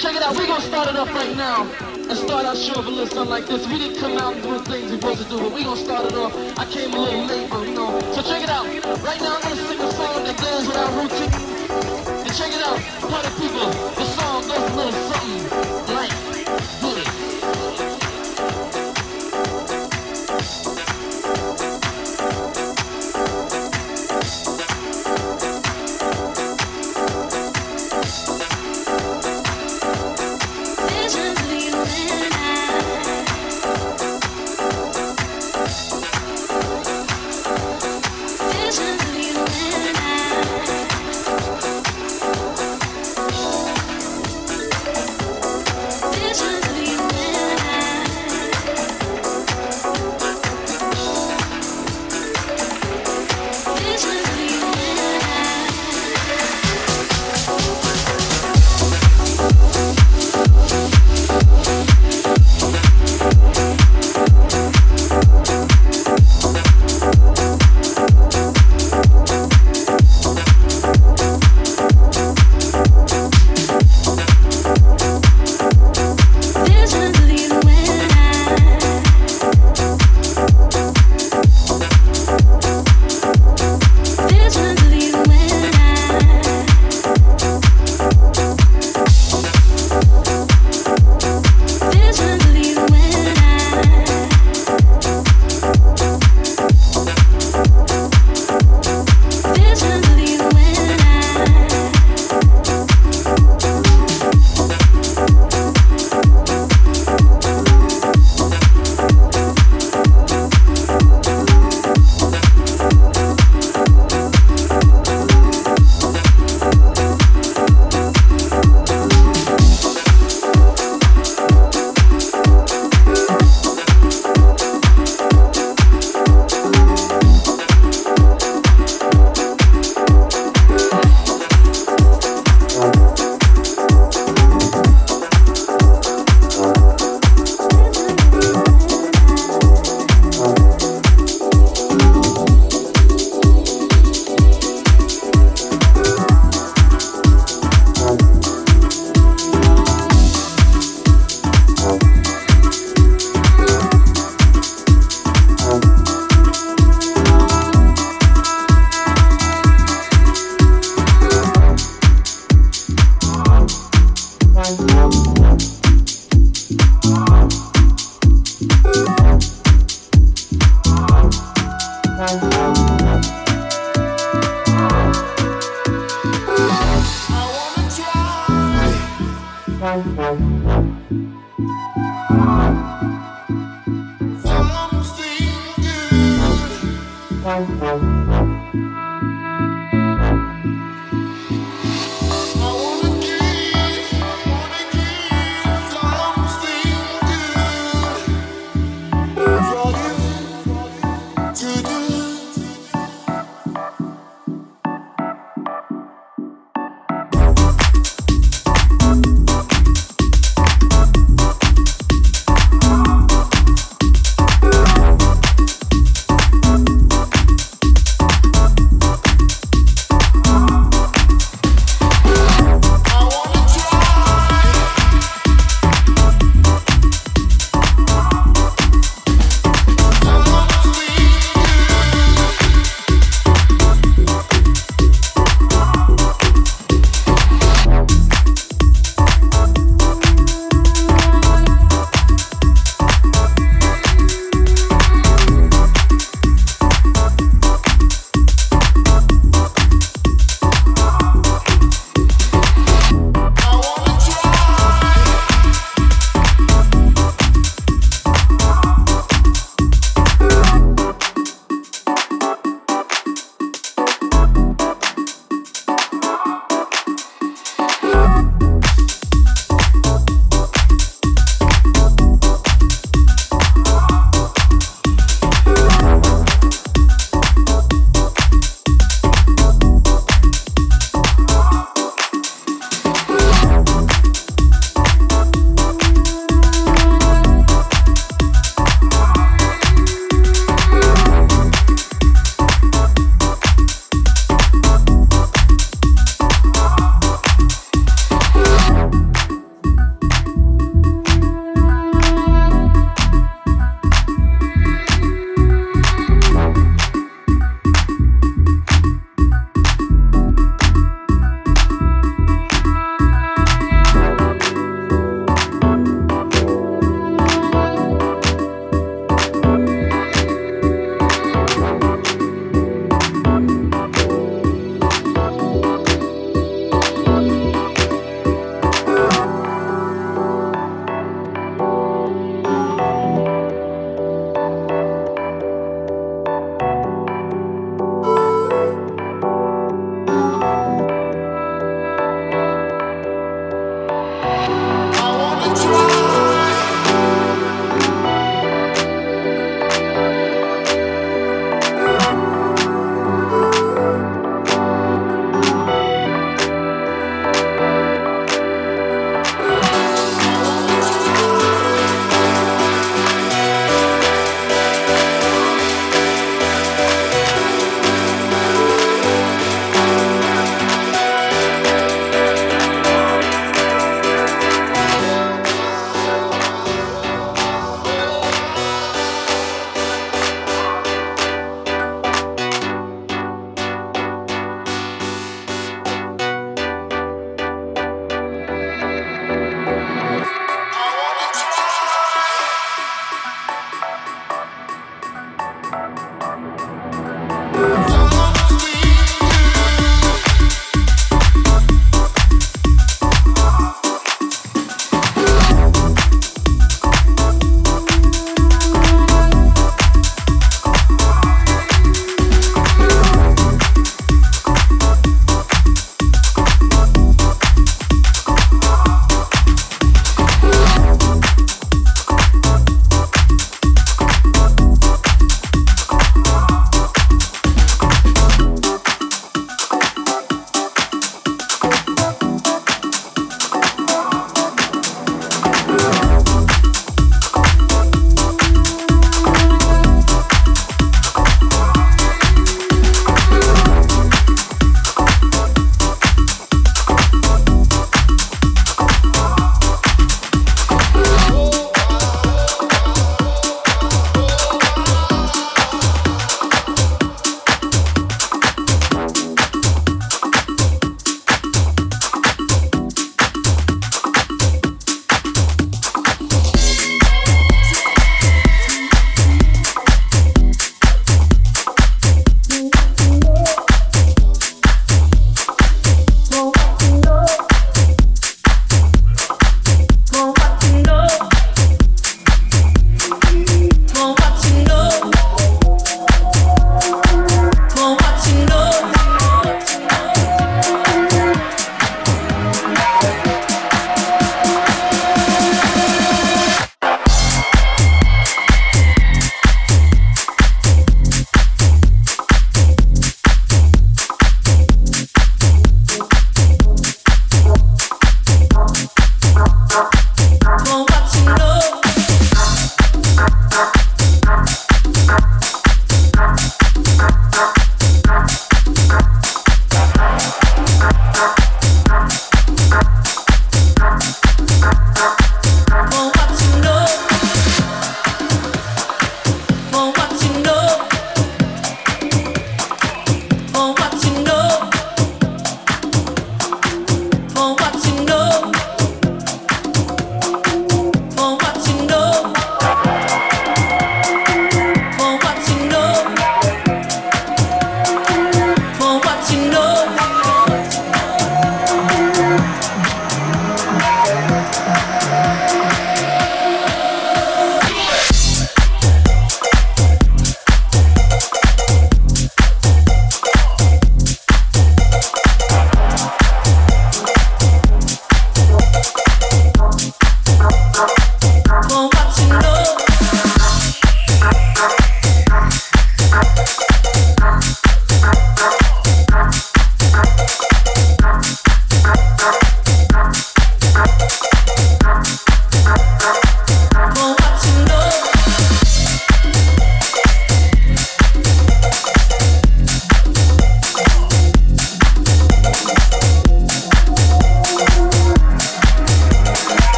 Check it out, we gonna start it up right now and start our show with a little something like this. We didn't come out and do things we supposed to do, but we gonna start it off. I came a little late, but you know. So check it out. Right now I'm gonna sing a song that goes with our routine. And check it out, party people. The song goes a little something.